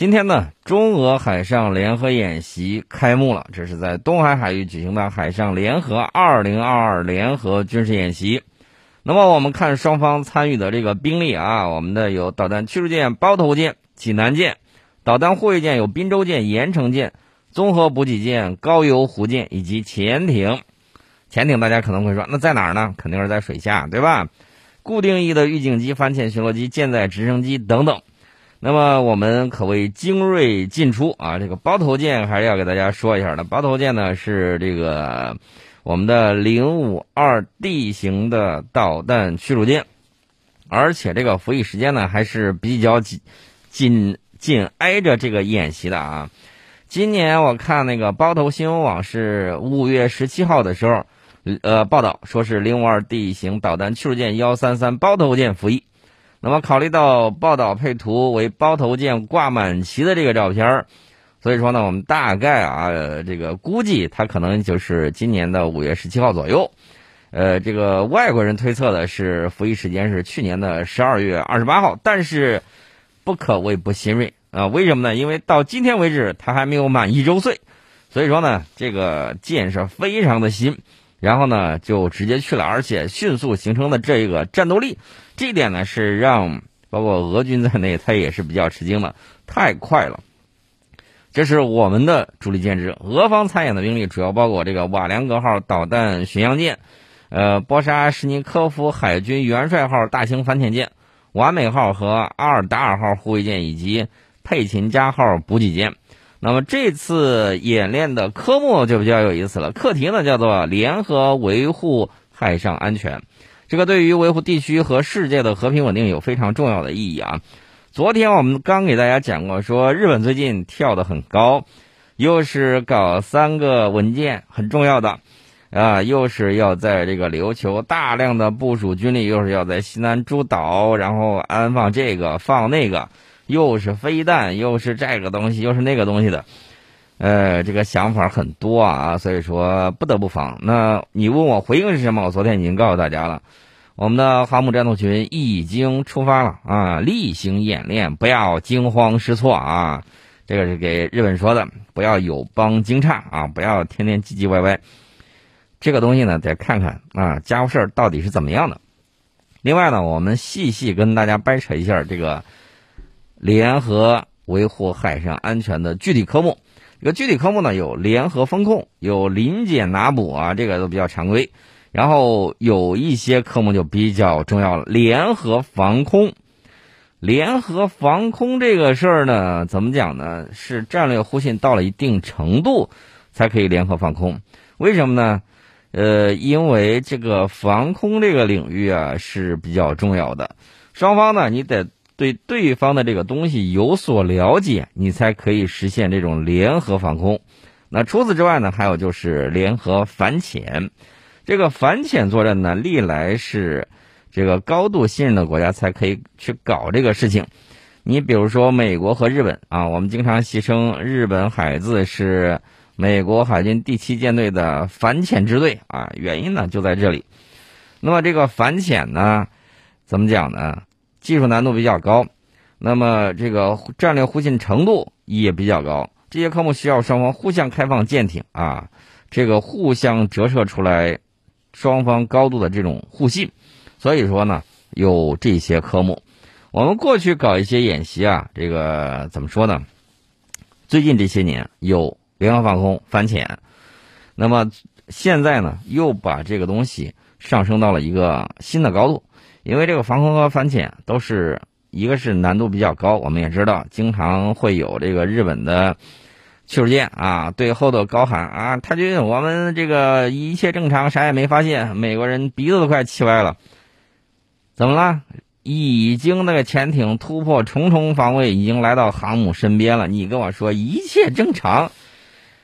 今天呢，中俄海上联合演习开幕了，这是在东海海域举行的海上联合二零二二联合军事演习。那么我们看双方参与的这个兵力啊，我们的有导弹驱逐舰包头舰、济南舰，导弹护卫舰有滨州舰、盐城舰，综合补给舰高邮湖舰以及潜艇。潜艇大家可能会说，那在哪儿呢？肯定是在水下，对吧？固定翼的预警机、反潜巡逻机、舰载直升机等等。那么我们可谓精锐尽出啊！这个包头舰还是要给大家说一下的。包头舰呢是这个我们的零五二 D 型的导弹驱逐舰，而且这个服役时间呢还是比较紧紧紧挨着这个演习的啊。今年我看那个包头新闻网是五月十七号的时候，呃，报道说是零五二 D 型导弹驱逐舰幺三三包头舰服役。那么，考虑到报道配图为包头舰挂满旗的这个照片，所以说呢，我们大概啊，这个估计它可能就是今年的五月十七号左右。呃，这个外国人推测的是服役时间是去年的十二月二十八号，但是不可谓不新锐啊。为什么呢？因为到今天为止，他还没有满一周岁，所以说呢，这个舰是非常的新。然后呢，就直接去了，而且迅速形成的这个战斗力，这一点呢是让包括俄军在内，他也是比较吃惊的，太快了。这是我们的主力舰只，俄方参演的兵力主要包括这个瓦良格号导弹巡洋舰，呃，波沙什尼科夫海军元帅号大型反潜舰，完美号和阿尔达尔号护卫舰以及佩琴加号补给舰。那么这次演练的科目就比较有意思了，课题呢叫做联合维护海上安全，这个对于维护地区和世界的和平稳定有非常重要的意义啊。昨天我们刚给大家讲过，说日本最近跳得很高，又是搞三个文件很重要的，啊，又是要在这个琉球大量的部署军力，又是要在西南诸岛然后安放这个放那个。又是飞弹，又是这个东西，又是那个东西的，呃，这个想法很多啊，所以说不得不防。那你问我回应是什么？我昨天已经告诉大家了，我们的航母战斗群已经出发了啊，例行演练，不要惊慌失措啊。这个是给日本说的，不要有邦惊诧啊，不要天天唧唧歪歪。这个东西呢，得看看啊，家伙事儿到底是怎么样的。另外呢，我们细细跟大家掰扯一下这个。联合维护海上安全的具体科目，这个具体科目呢有联合风控，有临检拿捕啊，这个都比较常规。然后有一些科目就比较重要了，联合防空。联合防空这个事儿呢，怎么讲呢？是战略互信到了一定程度才可以联合防空。为什么呢？呃，因为这个防空这个领域啊是比较重要的，双方呢你得。对对方的这个东西有所了解，你才可以实现这种联合防空。那除此之外呢，还有就是联合反潜。这个反潜作战呢，历来是这个高度信任的国家才可以去搞这个事情。你比如说美国和日本啊，我们经常戏称日本海自是美国海军第七舰队的反潜支队啊，原因呢就在这里。那么这个反潜呢，怎么讲呢？技术难度比较高，那么这个战略互信程度也比较高。这些科目需要双方互相开放舰艇啊，这个互相折射出来双方高度的这种互信。所以说呢，有这些科目。我们过去搞一些演习啊，这个怎么说呢？最近这些年有联合防空、反潜，那么现在呢，又把这个东西上升到了一个新的高度。因为这个防空和反潜都是一个是难度比较高，我们也知道，经常会有这个日本的驱逐舰啊对后头高喊啊，太君，我们这个一切正常，啥也没发现。美国人鼻子都快气歪了，怎么了？已经那个潜艇突破重重防卫，已经来到航母身边了。你跟我说一切正常，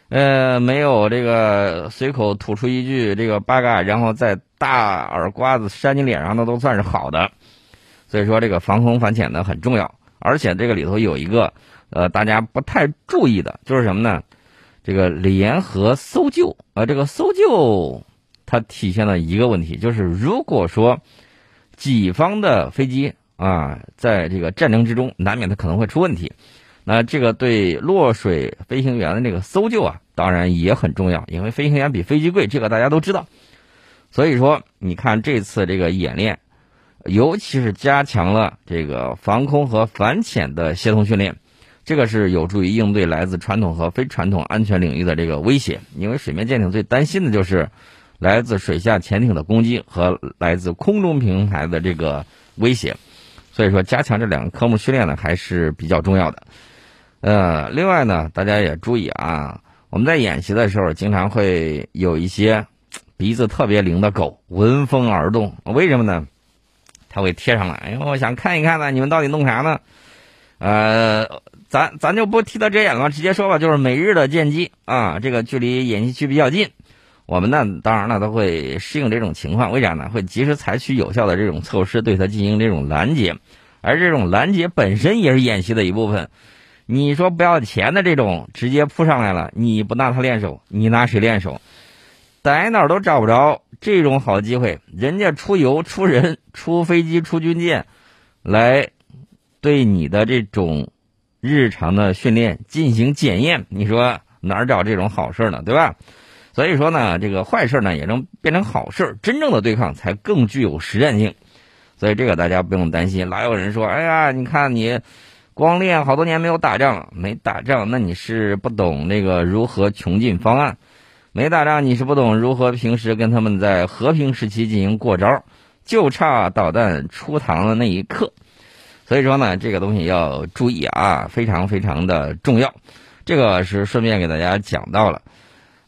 呃，没有这个随口吐出一句这个八嘎，然后再。大耳刮子扇你脸上，那都算是好的。所以说，这个防空反潜呢很重要，而且这个里头有一个呃大家不太注意的，就是什么呢？这个联合搜救啊，这个搜救它体现了一个问题，就是如果说己方的飞机啊，在这个战争之中，难免它可能会出问题。那这个对落水飞行员的这个搜救啊，当然也很重要，因为飞行员比飞机贵，这个大家都知道。所以说，你看这次这个演练，尤其是加强了这个防空和反潜的协同训练，这个是有助于应对来自传统和非传统安全领域的这个威胁。因为水面舰艇最担心的就是来自水下潜艇的攻击和来自空中平台的这个威胁。所以说，加强这两个科目训练呢，还是比较重要的。呃，另外呢，大家也注意啊，我们在演习的时候，经常会有一些鼻子特别灵的狗闻风而动。为什么呢？它会贴上来。哎，我想看一看呢，你们到底弄啥呢？呃，咱咱就不提到遮掩了，直接说吧，就是每日的见机啊，这个距离演习区比较近，我们呢，当然了，都会适应这种情况。为啥呢？会及时采取有效的这种措施，对它进行这种拦截，而这种拦截本身也是演习的一部分。你说不要钱的这种直接扑上来了，你不拿他练手，你拿谁练手？在哪儿都找不着这种好机会，人家出油、出人、出飞机、出军舰，来对你的这种日常的训练进行检验。你说哪儿找这种好事呢？对吧？所以说呢，这个坏事呢也能变成好事，真正的对抗才更具有实战性。所以这个大家不用担心。老有人说：“哎呀，你看你。”光练好多年没有打仗了，没打仗，那你是不懂那个如何穷尽方案；没打仗，你是不懂如何平时跟他们在和平时期进行过招，就差导弹出膛的那一刻。所以说呢，这个东西要注意啊，非常非常的重要。这个是顺便给大家讲到了。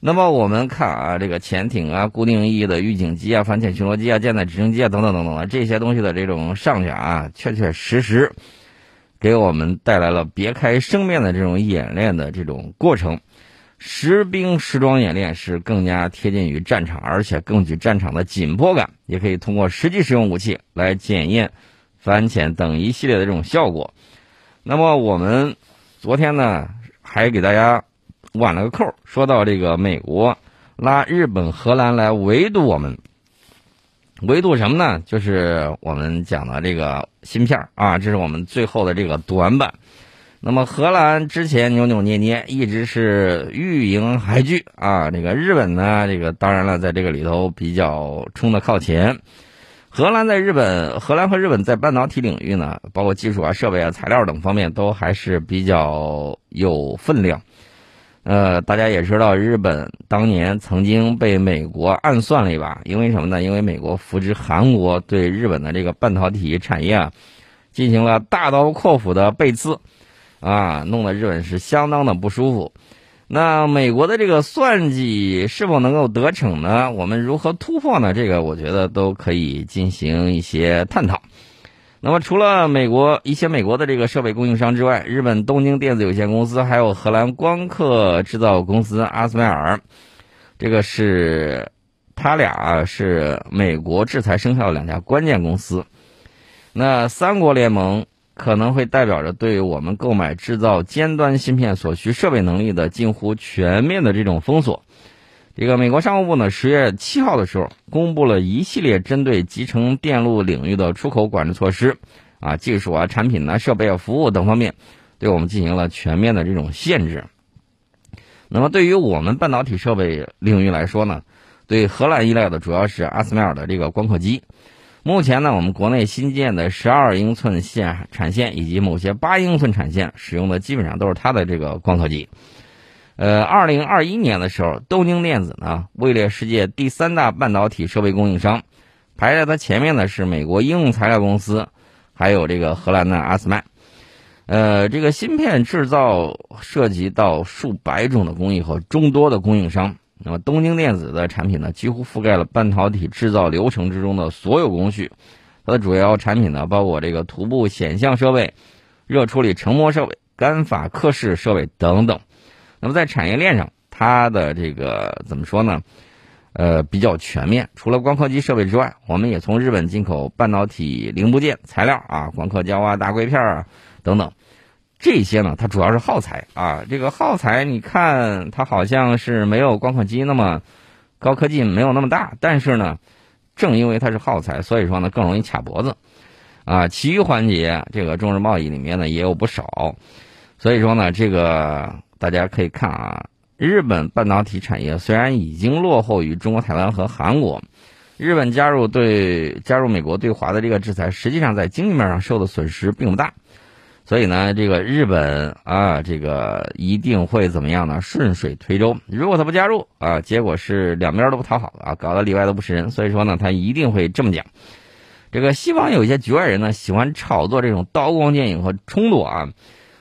那么我们看啊，这个潜艇啊、固定翼的预警机啊、反潜巡逻机啊、舰载直升机啊等等等等的这些东西的这种上去啊，确确实实。给我们带来了别开生面的这种演练的这种过程，实兵实装演练是更加贴近于战场，而且更具战场的紧迫感，也可以通过实际使用武器来检验反潜等一系列的这种效果。那么我们昨天呢，还给大家挽了个扣，说到这个美国拉日本、荷兰来围堵我们。围堵什么呢？就是我们讲的这个芯片啊，这是我们最后的这个短板。那么荷兰之前扭扭捏捏，一直是欲迎还拒啊。这个日本呢，这个当然了，在这个里头比较冲的靠前。荷兰在日本，荷兰和日本在半导体领域呢，包括技术啊、设备啊、材料等方面，都还是比较有分量。呃，大家也知道，日本当年曾经被美国暗算了一把，因为什么呢？因为美国扶植韩国对日本的这个半导体产业啊，进行了大刀阔斧的背刺，啊，弄得日本是相当的不舒服。那美国的这个算计是否能够得逞呢？我们如何突破呢？这个我觉得都可以进行一些探讨。那么，除了美国一些美国的这个设备供应商之外，日本东京电子有限公司还有荷兰光刻制造公司阿斯麦尔，这个是他俩是美国制裁生效的两家关键公司。那三国联盟可能会代表着对于我们购买制造尖端芯片所需设备能力的近乎全面的这种封锁。这个美国商务部呢，十月七号的时候公布了一系列针对集成电路领域的出口管制措施，啊，技术啊、产品呢、设备啊、服务等方面，对我们进行了全面的这种限制。那么，对于我们半导体设备领域来说呢，对荷兰依赖的主要是阿斯麦尔的这个光刻机。目前呢，我们国内新建的十二英寸线产线以及某些八英寸产线使用的基本上都是它的这个光刻机。呃，二零二一年的时候，东京电子呢位列世界第三大半导体设备供应商，排在它前面的是美国应用材料公司，还有这个荷兰的阿斯麦。呃，这个芯片制造涉及到数百种的工艺和众多的供应商。那么，东京电子的产品呢，几乎覆盖了半导体制造流程之中的所有工序。它的主要产品呢，包括这个涂布显像设备、热处理成膜设备、干法刻蚀设备等等。那么在产业链上，它的这个怎么说呢？呃，比较全面。除了光刻机设备之外，我们也从日本进口半导体零部件、材料啊，光刻胶啊、大硅片啊等等。这些呢，它主要是耗材啊。这个耗材，你看它好像是没有光刻机那么高科技，没有那么大。但是呢，正因为它是耗材，所以说呢更容易卡脖子啊。其余环节，这个中日贸易里面呢也有不少。所以说呢，这个大家可以看啊，日本半导体产业虽然已经落后于中国台湾和韩国，日本加入对加入美国对华的这个制裁，实际上在经济面上受的损失并不大。所以呢，这个日本啊，这个一定会怎么样呢？顺水推舟。如果他不加入啊，结果是两边都不讨好啊，搞得里外都不是人。所以说呢，他一定会这么讲。这个西方有一些局外人呢，喜欢炒作这种刀光剑影和冲突啊，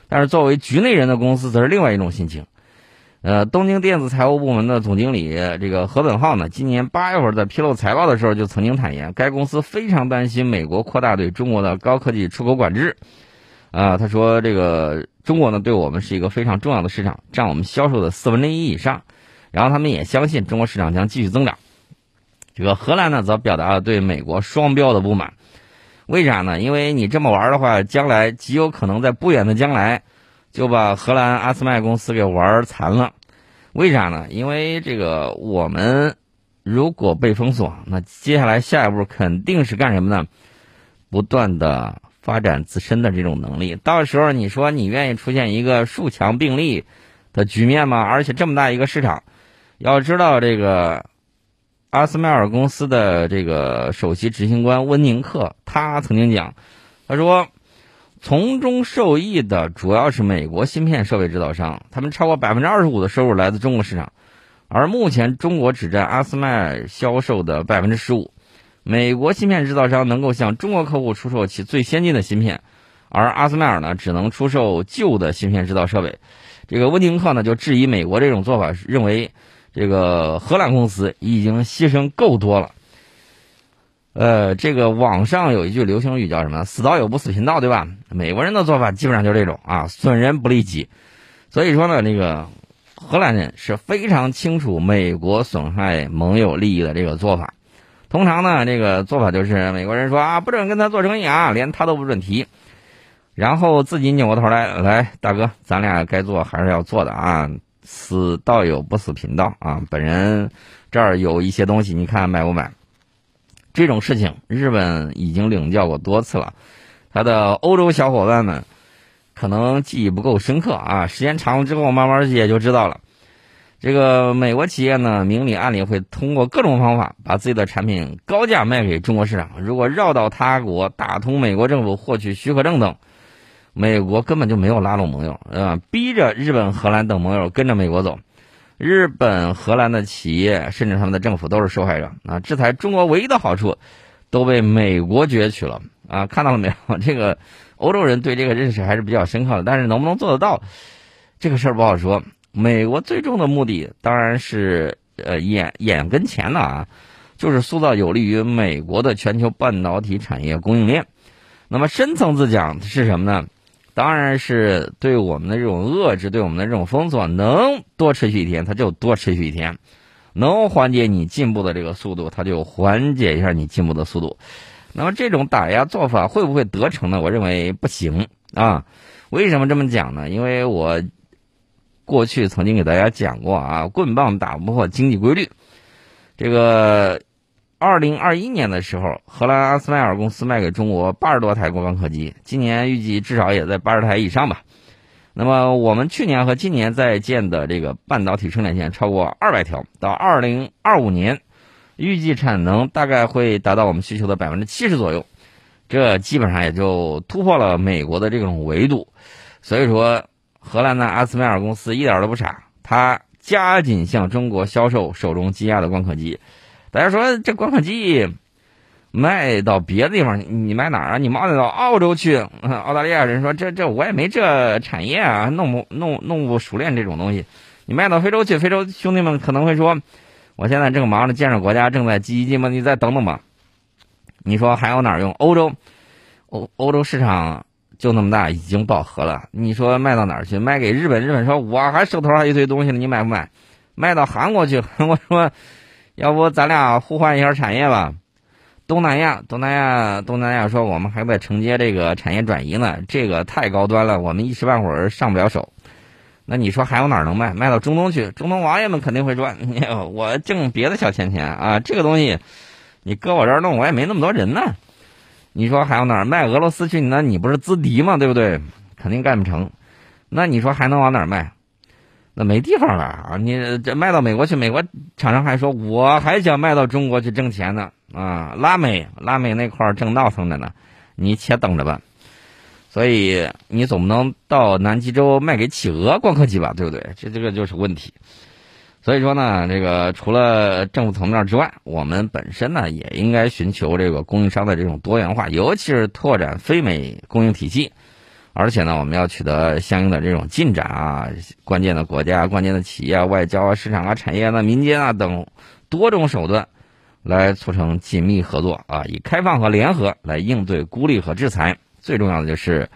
但是作为局内人的公司则是另外一种心情。呃，东京电子财务部门的总经理这个河本浩呢，今年八月份在披露财报的时候就曾经坦言，该公司非常担心美国扩大对中国的高科技出口管制。啊，他说这个中国呢，对我们是一个非常重要的市场，占我们销售的四分之一以上。然后他们也相信中国市场将继续增长。这个荷兰呢，则表达了对美国双标的不满。为啥呢？因为你这么玩的话，将来极有可能在不远的将来就把荷兰阿斯麦公司给玩残了。为啥呢？因为这个我们如果被封锁，那接下来下一步肯定是干什么呢？不断的。发展自身的这种能力，到时候你说你愿意出现一个数强并立的局面吗？而且这么大一个市场，要知道这个阿斯麦尔公司的这个首席执行官温宁克，他曾经讲，他说从中受益的主要是美国芯片设备制造商，他们超过百分之二十五的收入来自中国市场，而目前中国只占阿斯麦尔销售的百分之十五。美国芯片制造商能够向中国客户出售其最先进的芯片，而阿斯麦尔呢只能出售旧的芯片制造设备。这个温宁克呢就质疑美国这种做法，认为这个荷兰公司已经牺牲够多了。呃，这个网上有一句流行语叫什么？“死道友不死贫道”，对吧？美国人的做法基本上就是这种啊，损人不利己。所以说呢，那个荷兰人是非常清楚美国损害盟友利益的这个做法。通常呢，这个做法就是美国人说啊，不准跟他做生意啊，连他都不准提，然后自己扭过头来，来大哥，咱俩该做还是要做的啊，死道友不死贫道啊，本人这儿有一些东西，你看买不买？这种事情日本已经领教过多次了，他的欧洲小伙伴们可能记忆不够深刻啊，时间长了之后，慢慢也就知道了。这个美国企业呢，明里暗里会通过各种方法把自己的产品高价卖给中国市场。如果绕到他国，打通美国政府获取许可证等，美国根本就没有拉拢盟友，啊，逼着日本、荷兰等盟友跟着美国走。日本、荷兰的企业甚至他们的政府都是受害者啊！制裁中国唯一的好处都被美国攫取了啊！看到了没有？这个欧洲人对这个认识还是比较深刻的，但是能不能做得到，这个事儿不好说。美国最终的目的当然是，呃，眼眼跟前的啊，就是塑造有利于美国的全球半导体产业供应链。那么深层次讲是什么呢？当然是对我们的这种遏制，对我们的这种封锁，能多持续一天，它就多持续一天；能缓解你进步的这个速度，它就缓解一下你进步的速度。那么这种打压做法会不会得逞呢？我认为不行啊。为什么这么讲呢？因为我。过去曾经给大家讲过啊，棍棒打不破经济规律。这个二零二一年的时候，荷兰阿斯麦尔公司卖给中国八十多台光刻机，今年预计至少也在八十台以上吧。那么我们去年和今年在建的这个半导体生产线超过二百条，到二零二五年，预计产能大概会达到我们需求的百分之七十左右，这基本上也就突破了美国的这种维度。所以说。荷兰的阿斯麦尔公司一点都不傻，他加紧向中国销售手中积压的光刻机。大家说这光刻机卖到别的地方，你卖哪儿啊？你卖到澳洲去？澳大利亚人说这这我也没这产业啊，弄不弄弄不熟练这种东西。你卖到非洲去，非洲兄弟们可能会说，我现在正忙着建设国家，正在积极进步，你再等等吧。你说还有哪儿用？欧洲，欧欧洲市场。就那么大，已经饱和了。你说卖到哪儿去？卖给日本？日本说我还手头上一堆东西呢，你买不买？卖到韩国去？我说，要不咱俩互换一下产业吧？东南亚，东南亚，东南亚说我们还在承接这个产业转移呢，这个太高端了，我们一时半会儿上不了手。那你说还有哪儿能卖？卖到中东去？中东王爷们肯定会说，我挣别的小钱钱啊，这个东西你搁我这儿弄，我也没那么多人呢。你说还有哪儿卖俄罗斯去？那你不是资敌吗？对不对？肯定干不成。那你说还能往哪儿卖？那没地方了啊！你这卖到美国去，美国厂商还说我还想卖到中国去挣钱呢啊！拉美拉美那块儿正闹腾着呢，你且等着吧。所以你总不能到南极洲卖给企鹅光刻机吧，对不对？这这个就是问题。所以说呢，这个除了政府层面之外，我们本身呢也应该寻求这个供应商的这种多元化，尤其是拓展非美供应体系。而且呢，我们要取得相应的这种进展啊，关键的国家、关键的企业、外交啊、市场啊、产业啊、民间啊等多种手段，来促成紧密合作啊，以开放和联合来应对孤立和制裁。最重要的就是，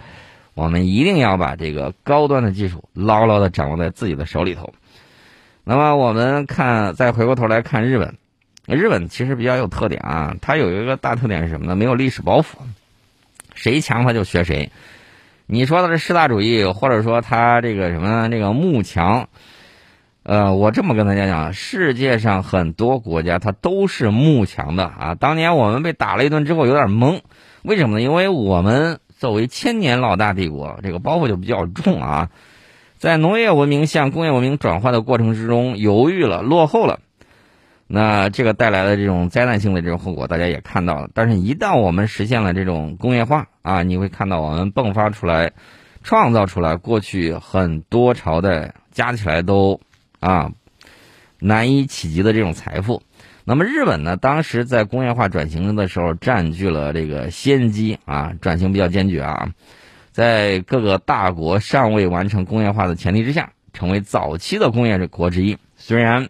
我们一定要把这个高端的技术牢牢的掌握在自己的手里头。那么我们看，再回过头来看日本，日本其实比较有特点啊，它有一个大特点是什么呢？没有历史包袱，谁强他就学谁。你说的是四大主义，或者说他这个什么这个慕强，呃，我这么跟大家讲，世界上很多国家它都是慕强的啊。当年我们被打了一顿之后有点懵，为什么呢？因为我们作为千年老大帝国，这个包袱就比较重啊，在农业文明向工业文明转换的过程之中犹豫了，落后了。那这个带来的这种灾难性的这种后果，大家也看到了。但是，一旦我们实现了这种工业化啊，你会看到我们迸发出来、创造出来过去很多朝代加起来都啊难以企及的这种财富。那么，日本呢，当时在工业化转型的时候占据了这个先机啊，转型比较坚决啊，在各个大国尚未完成工业化的前提之下，成为早期的工业国之一。虽然。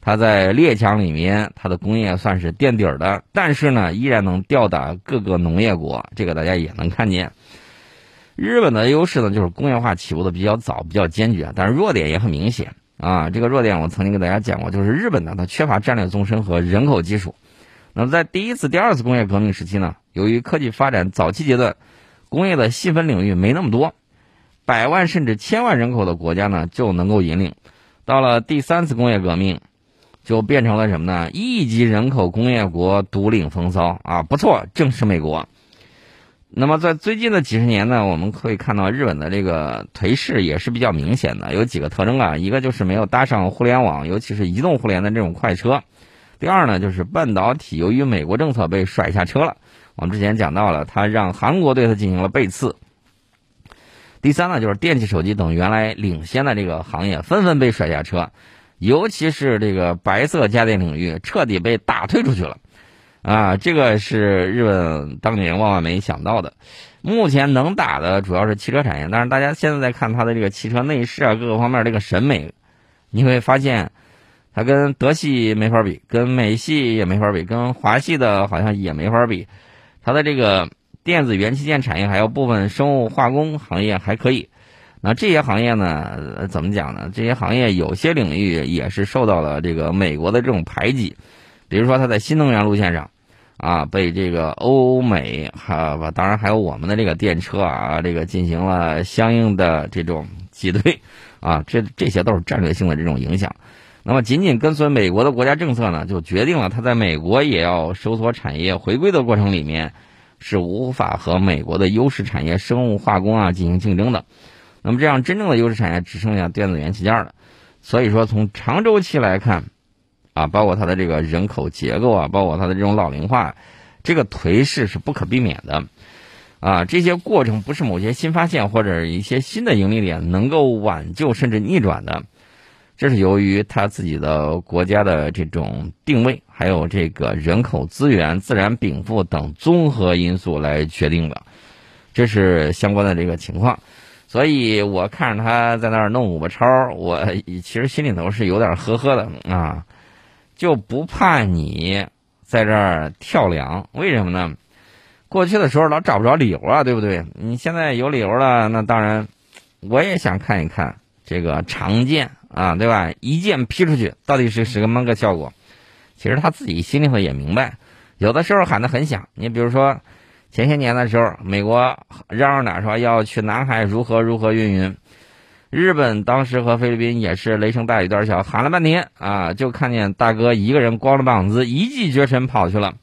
它在列强里面，它的工业算是垫底儿的，但是呢，依然能吊打各个农业国，这个大家也能看见。日本的优势呢，就是工业化起步的比较早，比较坚决，但是弱点也很明显啊。这个弱点我曾经给大家讲过，就是日本呢，它缺乏战略纵深和人口基础。那么在第一次、第二次工业革命时期呢，由于科技发展早期阶段，工业的细分领域没那么多，百万甚至千万人口的国家呢就能够引领。到了第三次工业革命。就变成了什么呢？亿级人口工业国独领风骚啊！不错，正是美国。那么在最近的几十年呢，我们可以看到日本的这个颓势也是比较明显的，有几个特征啊。一个就是没有搭上互联网，尤其是移动互联的这种快车。第二呢，就是半导体由于美国政策被甩下车了。我们之前讲到了，他让韩国对他进行了背刺。第三呢，就是电器手机等原来领先的这个行业纷纷被甩下车。尤其是这个白色家电领域彻底被打退出去了，啊，这个是日本当年万万没想到的。目前能打的主要是汽车产业，但是大家现在在看它的这个汽车内饰啊，各个方面这个审美，你会发现它跟德系没法比，跟美系也没法比，跟华系的好像也没法比。它的这个电子元器件产业还有部分生物化工行业还可以。那这些行业呢？怎么讲呢？这些行业有些领域也是受到了这个美国的这种排挤，比如说它在新能源路线上，啊，被这个欧美哈，当然还有我们的这个电车啊，这个进行了相应的这种挤兑，啊，这这些都是战略性的这种影响。那么仅仅跟随美国的国家政策呢，就决定了它在美国也要收缩产业回归的过程里面，是无法和美国的优势产业生物化工啊进行竞争的。那么这样，真正的优势产业只剩下电子元器件了。所以说，从长周期来看，啊，包括它的这个人口结构啊，包括它的这种老龄化，这个颓势是不可避免的。啊，这些过程不是某些新发现或者一些新的盈利点能够挽救甚至逆转的。这是由于它自己的国家的这种定位，还有这个人口资源、自然禀赋等综合因素来决定的。这是相关的这个情况。所以我看着他在那儿弄五个超，我其实心里头是有点呵呵的啊，就不怕你在这儿跳梁？为什么呢？过去的时候老找不着理由啊，对不对？你现在有理由了，那当然我也想看一看这个长剑啊，对吧？一剑劈出去到底是什么个效果？其实他自己心里头也明白，有的时候喊得很响，你比如说。前些年的时候，美国嚷嚷着说要去南海如何如何运营，日本当时和菲律宾也是雷声大雨点小，喊了半天啊，就看见大哥一个人光着膀子一骑绝尘跑去了，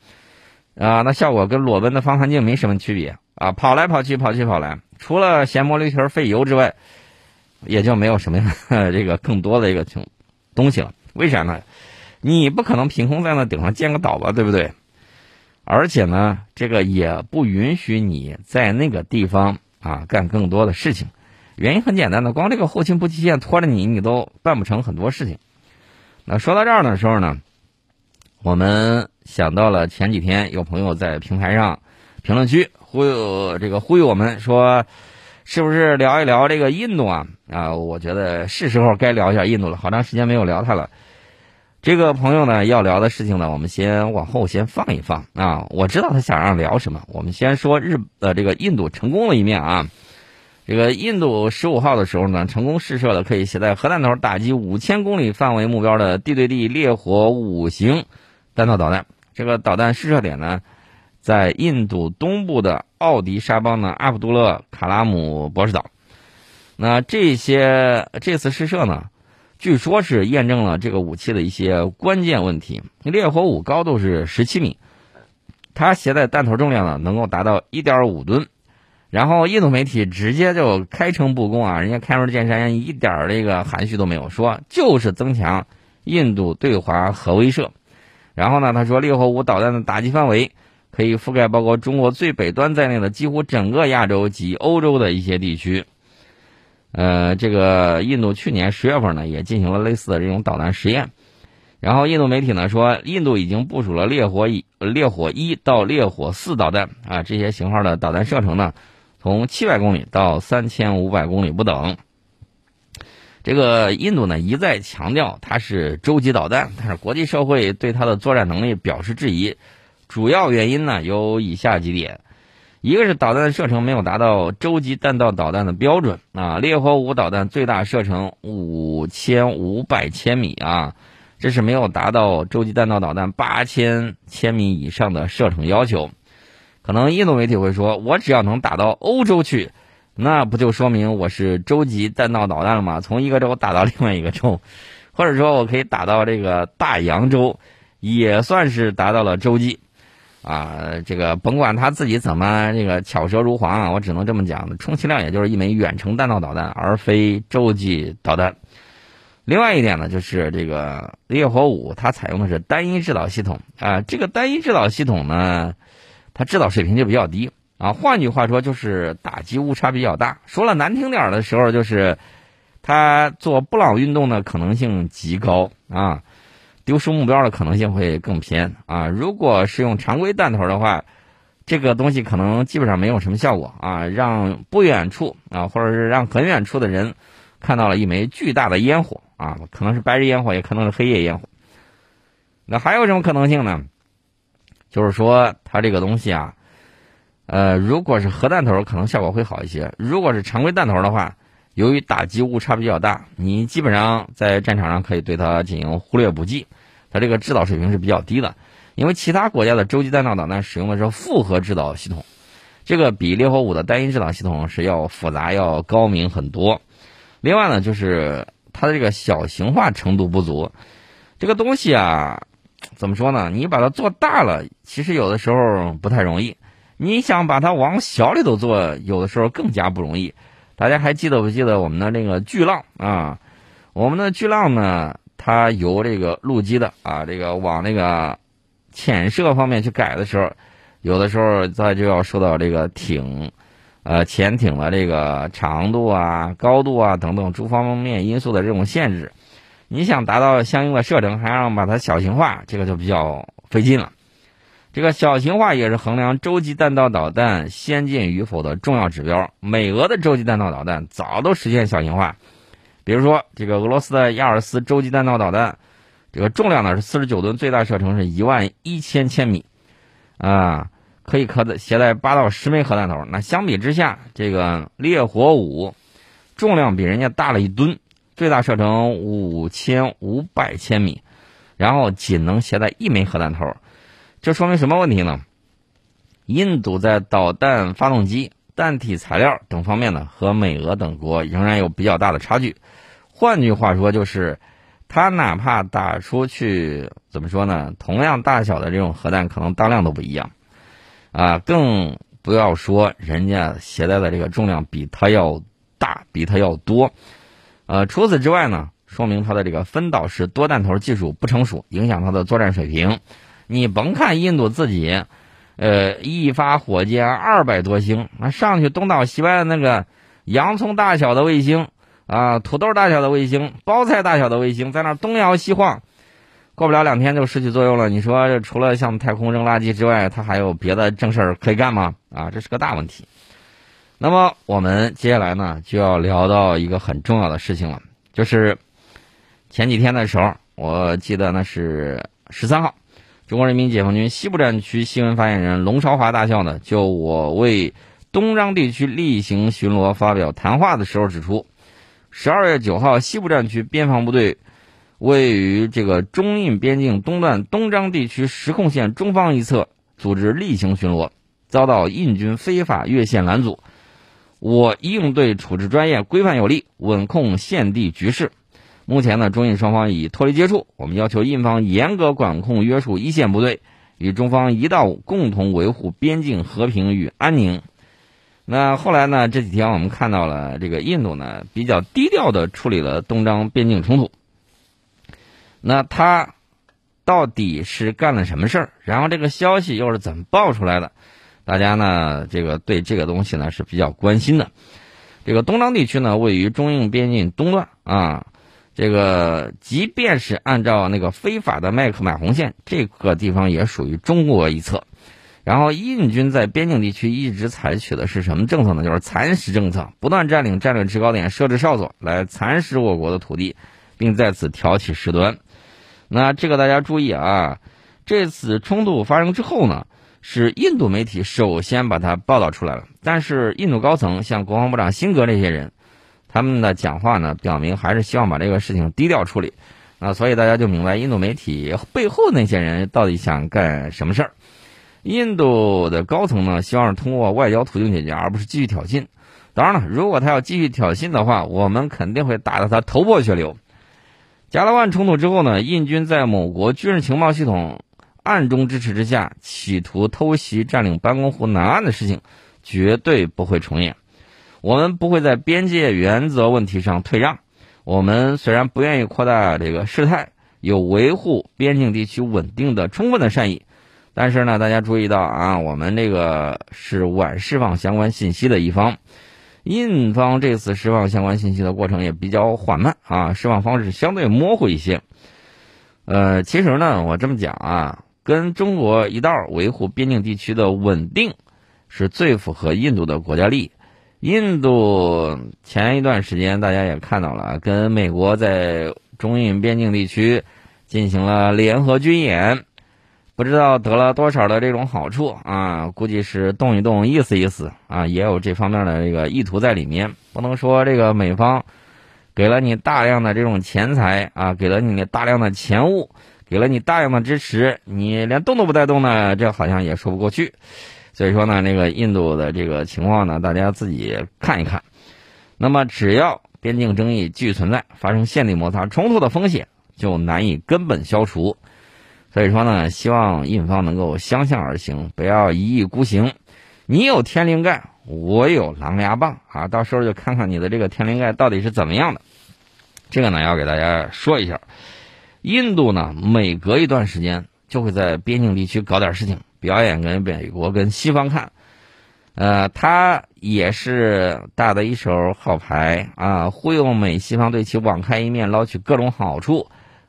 啊，那效果跟裸奔的方汉镜没什么区别啊，跑来跑去跑去跑来，除了嫌摸驴蹄费油之外，也就没有什么这个更多的一个情东西了。为啥呢？你不可能凭空在那顶上建个岛吧，对不对？而且呢，这个也不允许你在那个地方啊干更多的事情。原因很简单的，光这个后勤补给线拖着你，你都办不成很多事情。那说到这儿的时候呢，我们想到了前几天有朋友在平台上评论区忽悠这个忽悠我们说，是不是聊一聊这个印度啊？啊，我觉得是时候该聊一下印度了，好长时间没有聊它了。这个朋友呢要聊的事情呢，我们先往后先放一放啊。我知道他想让聊什么，我们先说日呃这个印度成功的一面啊。这个印度十五号的时候呢，成功试射了可以携带核弹头打击五千公里范围目标的地对地烈火五型弹道导弹。这个导弹试射点呢，在印度东部的奥迪沙邦的阿卜杜勒卡拉姆博士岛。那这些这次试射呢，据说是验证了这个武器的一些关键问题。烈火五高度是十七米，它携带弹头重量呢能够达到一点五吨。然后印度媒体直接就开诚布公啊，人家开门见山，一点这个含蓄都没有说，就是增强印度对华核威慑。然后呢，他说烈火五导弹的打击范围可以覆盖包括中国最北端在内的几乎整个亚洲及欧洲的一些地区。呃，这个印度去年十月份呢也进行了类似的这种导弹实验。然后印度媒体呢说，印度已经部署了烈火一、烈火一到烈火四导弹啊，这些型号的导弹射程呢。从七百公里到三千五百公里不等。这个印度呢一再强调它是洲际导弹，但是国际社会对它的作战能力表示质疑。主要原因呢有以下几点：一个是导弹的射程没有达到洲际弹道导弹的标准啊，烈火五导弹最大射程五千五百千米啊，这是没有达到洲际弹道导弹八千千米以上的射程要求。可能印度媒体会说，我只要能打到欧洲去，那不就说明我是洲际弹道导弹了吗？从一个州打到另外一个州，或者说我可以打到这个大洋洲，也算是达到了洲际。啊，这个甭管他自己怎么这个巧舌如簧啊，我只能这么讲，充其量也就是一枚远程弹道导弹，而非洲际导弹。另外一点呢，就是这个烈火五，它采用的是单一制导系统啊，这个单一制导系统呢。它制导水平就比较低啊，换句话说就是打击误差比较大。说了难听点的时候，就是它做布朗运动的可能性极高啊，丢失目标的可能性会更偏啊。如果是用常规弹头的话，这个东西可能基本上没有什么效果啊，让不远处啊，或者是让很远处的人看到了一枚巨大的烟火啊，可能是白日烟火，也可能是黑夜烟火。那还有什么可能性呢？就是说，它这个东西啊，呃，如果是核弹头，可能效果会好一些；如果是常规弹头的话，由于打击误差比较大，你基本上在战场上可以对它进行忽略不计。它这个制导水平是比较低的，因为其他国家的洲际弹道导弹使用的是复合制导系统，这个比烈火五的单一制导系统是要复杂、要高明很多。另外呢，就是它的这个小型化程度不足，这个东西啊。怎么说呢？你把它做大了，其实有的时候不太容易。你想把它往小里头做，有的时候更加不容易。大家还记得不记得我们的那个巨浪啊？我们的巨浪呢，它由这个陆基的啊，这个往那个潜射方面去改的时候，有的时候它就要受到这个艇，呃，潜艇的这个长度啊、高度啊等等诸方面因素的这种限制。你想达到相应的射程，还让把它小型化，这个就比较费劲了。这个小型化也是衡量洲际弹道导弹先进与否的重要指标。美俄的洲际弹道导弹早都实现小型化，比如说这个俄罗斯的亚尔斯洲际弹道导弹，这个重量呢是四十九吨，最大射程是一万一千千米，啊，可以可携带八到十枚核弹头。那相比之下，这个烈火五重量比人家大了一吨。最大射程五千五百千米，然后仅能携带一枚核弹头，这说明什么问题呢？印度在导弹发动机、弹体材料等方面呢，和美俄等国仍然有比较大的差距。换句话说，就是它哪怕打出去，怎么说呢？同样大小的这种核弹，可能当量都不一样啊！更不要说人家携带的这个重量比它要大，比它要多。呃，除此之外呢，说明它的这个分导式多弹头技术不成熟，影响它的作战水平。你甭看印度自己，呃，一发火箭二百多星，那上去东倒西歪的那个洋葱大小的卫星啊，土豆大小的卫星，包菜大小的卫星，在那东摇西晃，过不了两天就失去作用了。你说这除了向太空扔垃圾之外，它还有别的正事儿可以干吗？啊，这是个大问题。那么我们接下来呢，就要聊到一个很重要的事情了，就是前几天的时候，我记得那是十三号，中国人民解放军西部战区新闻发言人龙朝华大校呢，就我为东张地区例行巡逻发表谈话的时候指出，十二月九号，西部战区边防部队位于这个中印边境东段东张地区实控线中方一侧组织例行巡逻，遭到印军非法越线拦阻。我应对处置专业、规范有力，稳控现地局势。目前呢，中印双方已脱离接触。我们要求印方严格管控约束一线部队，与中方一道共同维护边境和平与安宁。那后来呢？这几天我们看到了这个印度呢比较低调的处理了东张边境冲突。那他到底是干了什么事儿？然后这个消息又是怎么爆出来的？大家呢，这个对这个东西呢是比较关心的。这个东张地区呢，位于中印边境东段啊。这个即便是按照那个非法的麦克买红线，这个地方也属于中国一侧。然后印军在边境地区一直采取的是什么政策呢？就是蚕食政策，不断占领战略制高点，设置哨所来蚕食我国的土地，并在此挑起事端。那这个大家注意啊，这次冲突发生之后呢？是印度媒体首先把它报道出来了，但是印度高层像国防部长辛格这些人，他们的讲话呢，表明还是希望把这个事情低调处理，啊，所以大家就明白印度媒体背后那些人到底想干什么事儿。印度的高层呢，希望是通过外交途径解决，而不是继续挑衅。当然了，如果他要继续挑衅的话，我们肯定会打得他头破血流。加拉万冲突之后呢，印军在某国军事情报系统。暗中支持之下，企图偷袭占领班公湖南岸的事情，绝对不会重演。我们不会在边界原则问题上退让。我们虽然不愿意扩大这个事态，有维护边境地区稳定的充分的善意，但是呢，大家注意到啊，我们这个是晚释放相关信息的一方，印方这次释放相关信息的过程也比较缓慢啊，释放方式相对模糊一些。呃，其实呢，我这么讲啊。跟中国一道维护边境地区的稳定，是最符合印度的国家利益。印度前一段时间大家也看到了，跟美国在中印边境地区进行了联合军演，不知道得了多少的这种好处啊？估计是动一动，意思意思啊，也有这方面的这个意图在里面。不能说这个美方给了你大量的这种钱财啊，给了你大量的钱物。给了你大量的支持，你连动都不带动呢，这好像也说不过去。所以说呢，那个印度的这个情况呢，大家自己看一看。那么，只要边境争议继续存在，发生线地摩擦冲突的风险就难以根本消除。所以说呢，希望印方能够相向而行，不要一意孤行。你有天灵盖，我有狼牙棒啊，到时候就看看你的这个天灵盖到底是怎么样的。这个呢，要给大家说一下。印度呢，每隔一段时间就会在边境地区搞点事情，表演给美国跟西方看。呃，他也是打的一手好牌啊，忽悠美西方对其网开一面，捞取各种好处，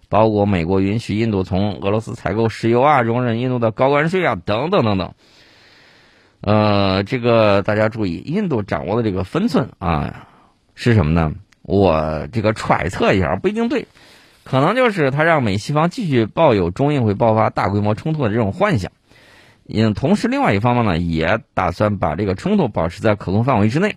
包括美国允许印度从俄罗斯采购石油啊，容忍印度的高关税啊，等等等等。呃，这个大家注意，印度掌握的这个分寸啊，是什么呢？我这个揣测一下，不一定对。可能就是他让美西方继续抱有中印会爆发大规模冲突的这种幻想，嗯，同时另外一方面呢，也打算把这个冲突保持在可控范围之内。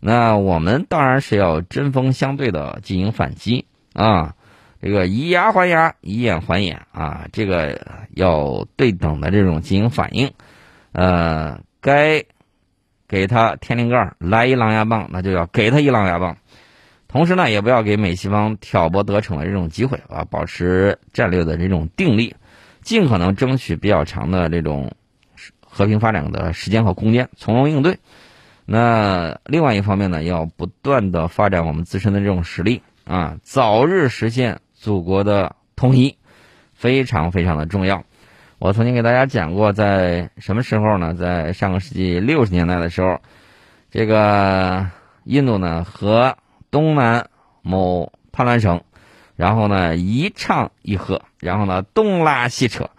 那我们当然是要针锋相对的进行反击啊，这个以牙还牙，以眼还眼啊，这个要对等的这种进行反应。呃，该给他天灵盖来一狼牙棒，那就要给他一狼牙棒。同时呢，也不要给美西方挑拨得逞的这种机会啊，保持战略的这种定力，尽可能争取比较长的这种和平发展的时间和空间，从容应对。那另外一方面呢，要不断的发展我们自身的这种实力啊，早日实现祖国的统一，非常非常的重要。我曾经给大家讲过，在什么时候呢？在上个世纪六十年代的时候，这个印度呢和东南某叛乱省，然后呢一唱一和，然后呢东拉西扯，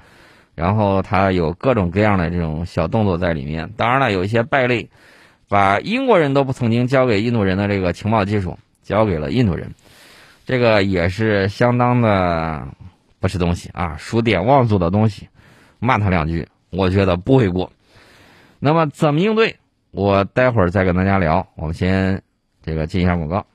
然后他有各种各样的这种小动作在里面。当然了，有一些败类。把英国人都不曾经交给印度人的这个情报技术交给了印度人，这个也是相当的不是东西啊，数典忘祖的东西，骂他两句，我觉得不为过。那么怎么应对？我待会儿再跟大家聊。我们先这个进一下广告。